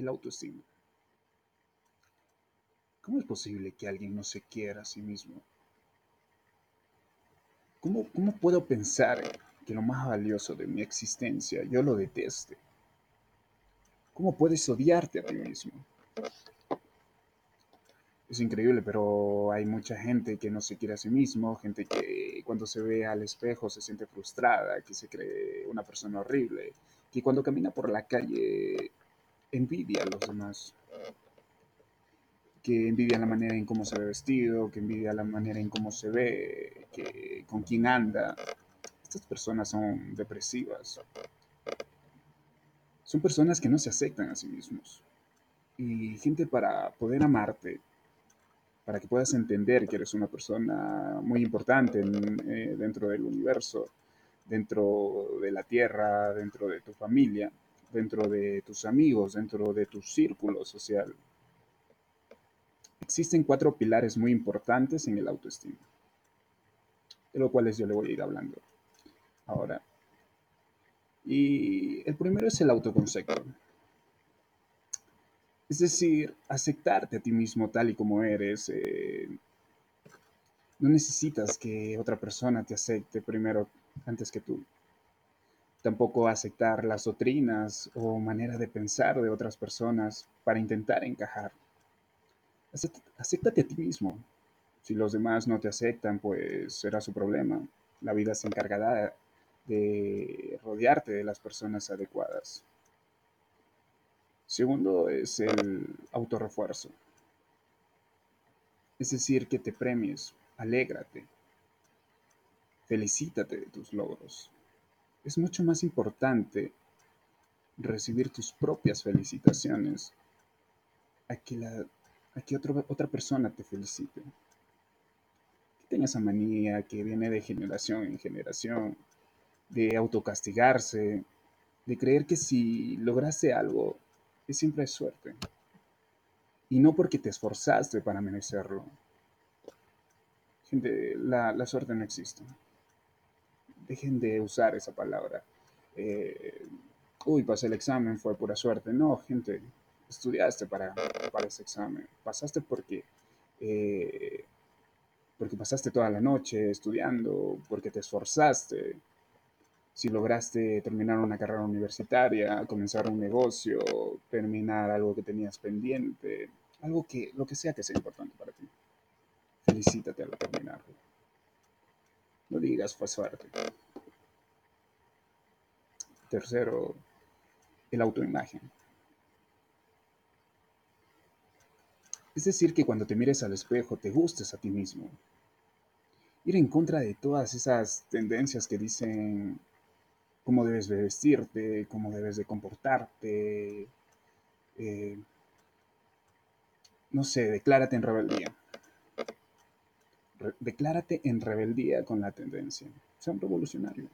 el autoestima. ¿Cómo es posible que alguien no se quiera a sí mismo? ¿Cómo, cómo puedo pensar que lo más valioso de mi existencia yo lo deteste? ¿Cómo puedes odiarte a ti mismo? Es increíble, pero hay mucha gente que no se quiere a sí mismo, gente que cuando se ve al espejo se siente frustrada, que se cree una persona horrible, que cuando camina por la calle envidia a los demás, que envidia la manera en cómo se ve vestido, que envidia la manera en cómo se ve, que con quién anda. Estas personas son depresivas. Son personas que no se aceptan a sí mismos. Y gente para poder amarte para que puedas entender que eres una persona muy importante eh, dentro del universo, dentro de la tierra, dentro de tu familia, dentro de tus amigos, dentro de tu círculo social. Existen cuatro pilares muy importantes en el autoestima, de los cuales yo le voy a ir hablando ahora. Y el primero es el autoconcepto. Es decir, aceptarte a ti mismo tal y como eres. Eh, no necesitas que otra persona te acepte primero antes que tú. Tampoco aceptar las doctrinas o manera de pensar de otras personas para intentar encajar. Acéptate a ti mismo. Si los demás no te aceptan, pues será su problema. La vida se encargará de rodearte de las personas adecuadas. Segundo es el autorrefuerzo. Es decir, que te premies, alégrate, felicítate de tus logros. Es mucho más importante recibir tus propias felicitaciones a que, la, otra persona te felicite. Que tenga esa manía que viene de generación en generación, de autocastigarse, de creer que si lograste algo siempre es suerte. Y no porque te esforzaste para merecerlo. Gente, la, suerte no existe. Dejen de usar esa palabra. Eh, uy, pasé el examen, fue pura suerte. No, gente, estudiaste para, para ese examen. Pasaste porque, eh, porque pasaste toda la noche estudiando, porque te esforzaste, si lograste terminar una carrera universitaria, comenzar un negocio, terminar algo que tenías pendiente, algo que, lo que sea que sea importante para ti. Felicítate al terminarlo. No digas fue suerte. Tercero, el autoimagen. Es decir, que cuando te mires al espejo te gustes a ti mismo. Ir en contra de todas esas tendencias que dicen cómo debes de vestirte, cómo debes de comportarte. Eh, no sé, declárate en rebeldía. Declárate en rebeldía con la tendencia. Sea un revolucionario.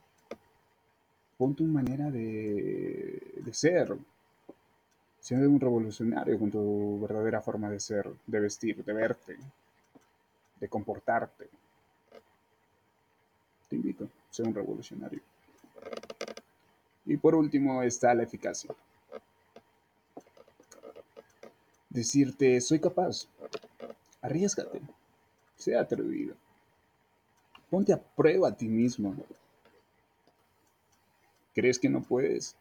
Ponte una manera de, de ser. Sea un revolucionario con tu verdadera forma de ser, de vestir, de verte, de comportarte. Te invito, sea un revolucionario. Y por último está la eficacia. Decirte, soy capaz. Arriesgate. Sea atrevido. Ponte a prueba a ti mismo. ¿Crees que no puedes?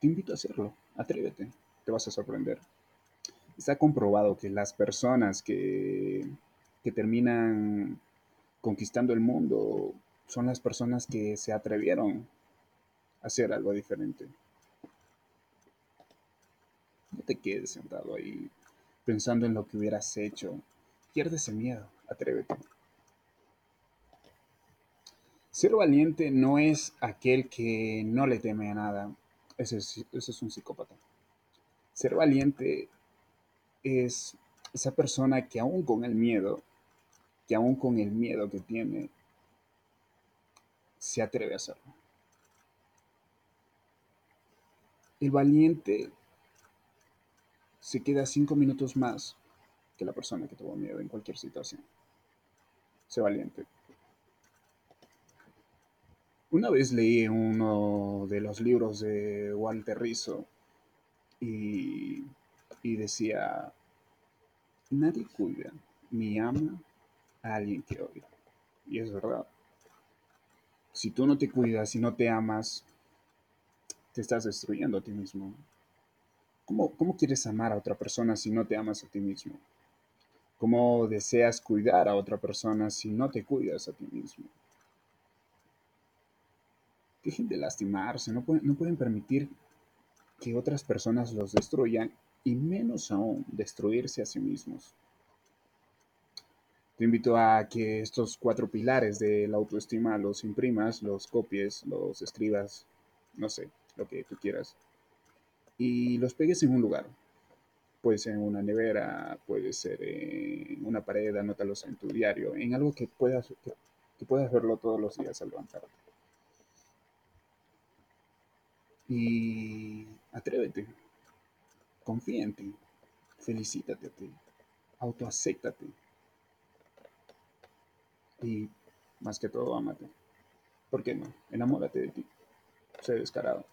Te invito a hacerlo. Atrévete. Te vas a sorprender. Está comprobado que las personas que, que terminan conquistando el mundo son las personas que se atrevieron a hacer algo diferente. No te quedes sentado ahí pensando en lo que hubieras hecho. Pierde ese miedo, atrévete. Ser valiente no es aquel que no le teme a nada. Ese es, es un psicópata. Ser valiente es esa persona que aún con el miedo, que aún con el miedo que tiene, se atreve a hacerlo. El valiente se queda cinco minutos más que la persona que tuvo miedo en cualquier situación. Sé valiente. Una vez leí uno de los libros de Walter Rizzo y, y decía, nadie cuida ni ama a alguien que odia. Y es verdad. Si tú no te cuidas y no te amas, te estás destruyendo a ti mismo. ¿Cómo, ¿Cómo quieres amar a otra persona si no te amas a ti mismo? ¿Cómo deseas cuidar a otra persona si no te cuidas a ti mismo? Dejen de lastimarse, no pueden, no pueden permitir que otras personas los destruyan y menos aún destruirse a sí mismos. Te invito a que estos cuatro pilares de la autoestima los imprimas, los copies, los escribas, no sé, lo que tú quieras, y los pegues en un lugar. Puede ser en una nevera, puede ser en una pared, anótalos en tu diario, en algo que puedas, que, puedas verlo todos los días al levantarte. Y atrévete, confía en ti, felicítate a ti, autoacéptate y más que todo, amate. ¿Por qué no? Enamórate de ti. Sé descarado.